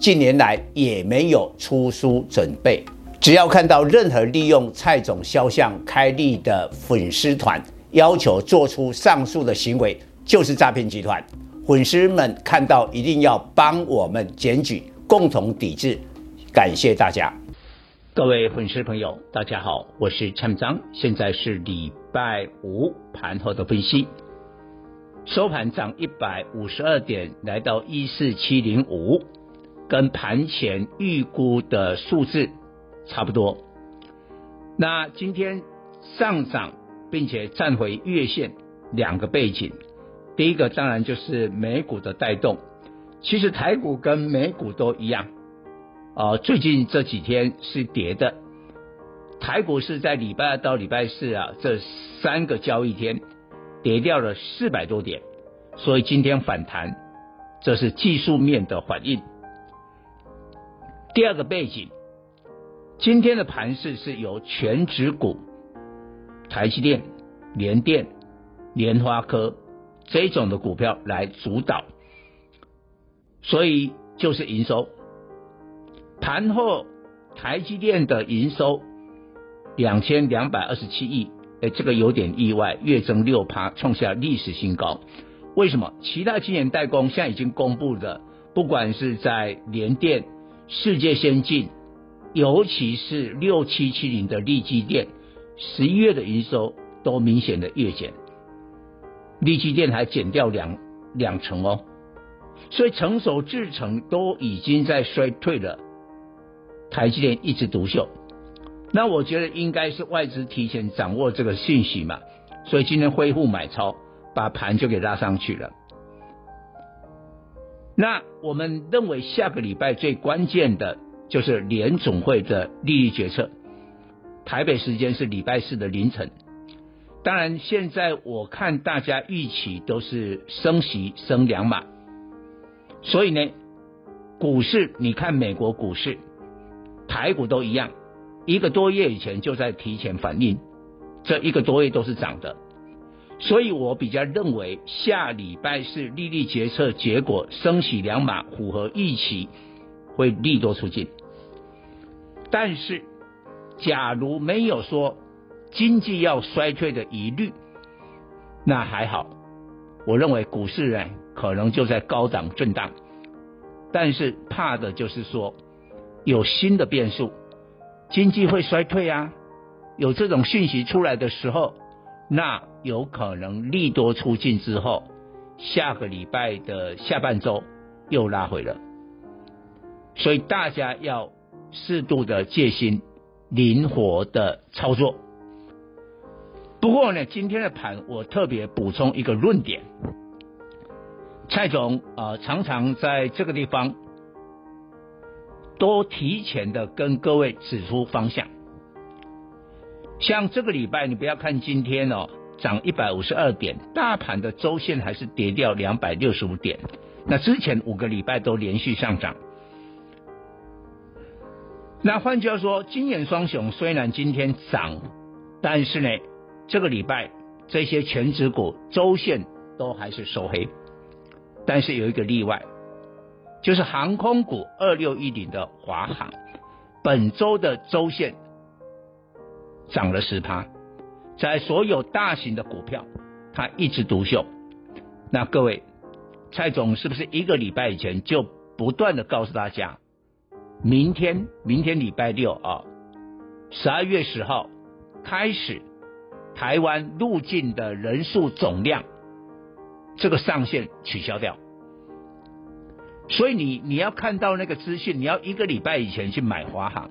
近年来也没有出书准备。只要看到任何利用蔡总肖像开立的粉丝团，要求做出上述的行为，就是诈骗集团。粉丝们看到一定要帮我们检举，共同抵制。感谢大家。各位粉丝朋友，大家好，我是蔡章，现在是礼拜五盘后的分析。收盘涨一百五十二点，来到一四七零五，跟盘前预估的数字差不多。那今天上涨，并且站回月线，两个背景，第一个当然就是美股的带动，其实台股跟美股都一样。啊、最近这几天是跌的，台股是在礼拜二到礼拜四啊这三个交易天跌掉了四百多点，所以今天反弹，这是技术面的反应。第二个背景，今天的盘势是由权值股、台积电、联电、联发科这种的股票来主导，所以就是营收。盘后，台积电的营收两千两百二十七亿，哎，这个有点意外，月增六趴，创下历史新高。为什么？其他晶圆代工现在已经公布的，不管是在联电、世界先进，尤其是六七七零的力积电，十一月的营收都明显的月减，力积电还减掉两两成哦，所以成熟制程都已经在衰退了。台积电一枝独秀，那我觉得应该是外资提前掌握这个讯息嘛，所以今天恢复买超，把盘就给拉上去了。那我们认为下个礼拜最关键的就是联总会的利率决策，台北时间是礼拜四的凌晨。当然，现在我看大家预期都是升息升两码，所以呢，股市你看美国股市。台股都一样，一个多月以前就在提前反应，这一个多月都是涨的，所以我比较认为下礼拜是利率决策结果升息两码符合预期，会利多出尽。但是，假如没有说经济要衰退的疑虑，那还好，我认为股市呢可能就在高档震荡，但是怕的就是说。有新的变数，经济会衰退啊！有这种讯息出来的时候，那有可能利多出尽之后，下个礼拜的下半周又拉回了。所以大家要适度的戒心，灵活的操作。不过呢，今天的盘我特别补充一个论点，蔡总啊、常常在这个地方。都提前的跟各位指出方向，像这个礼拜，你不要看今天哦，涨一百五十二点，大盘的周线还是跌掉两百六十五点。那之前五个礼拜都连续上涨。那换句话说，晶圆双雄虽然今天涨，但是呢，这个礼拜这些全指股周线都还是收黑，但是有一个例外。就是航空股二六一零的华航，本周的周线涨了十趴，在所有大型的股票，它一枝独秀。那各位，蔡总是不是一个礼拜以前就不断的告诉大家，明天明天礼拜六啊，十二月十号开始，台湾入境的人数总量这个上限取消掉。所以你你要看到那个资讯，你要一个礼拜以前去买华航，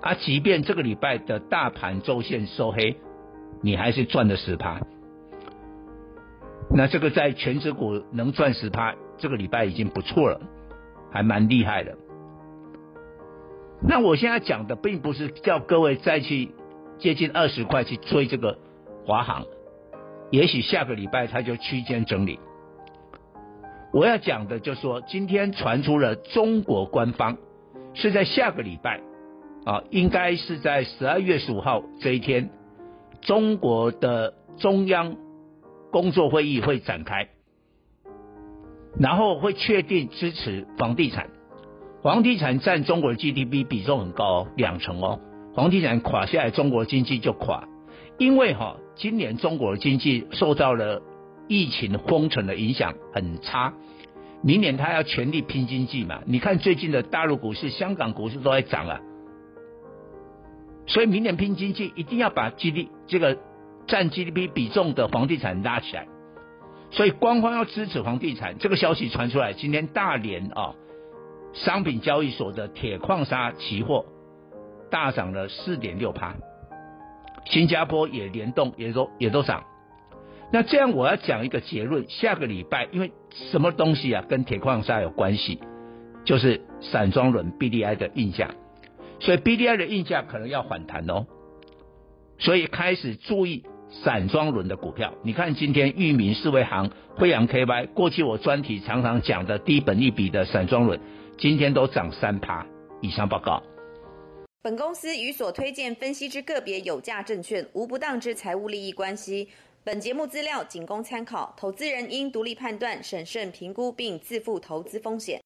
啊，即便这个礼拜的大盘周线收黑，你还是赚了十趴。那这个在权值股能赚十趴，这个礼拜已经不错了。还蛮厉害的。那我现在讲的并不是叫各位再去接近二十块去追这个华航，也许下个礼拜它就区间整理。我要讲的就是说，今天传出了中国官方是在下个礼拜啊，应该是在十二月十五号这一天，中国的中央工作会议会展开，然后会确定支持房地产。房地产占中国的 GDP 比重很高哦，两成哦。房地产垮下来，中国经济就垮，因为哈，今年中国经济受到了。疫情封城的影响很差，明年他要全力拼经济嘛？你看最近的大陆股市、香港股市都在涨啊，所以明年拼经济一定要把 G D 这个占 GDP 比重的房地产拉起来，所以官方要支持房地产。这个消息传出来，今天大连啊商品交易所的铁矿砂期货大涨了四点六趴，新加坡也联动，也都也都涨。那这样我要讲一个结论，下个礼拜因为什么东西啊跟铁矿砂有关系，就是散装轮 BDI 的印象，所以 BDI 的运价可能要反弹哦，所以开始注意散装轮的股票。你看今天裕民、世威航、辉阳 KY，过去我专题常常讲的低本益比的散装轮，今天都涨三趴以上。报告。本公司与所推荐分析之个别有价证券无不当之财务利益关系。本节目资料仅供参考，投资人应独立判断、审慎评估并自负投资风险。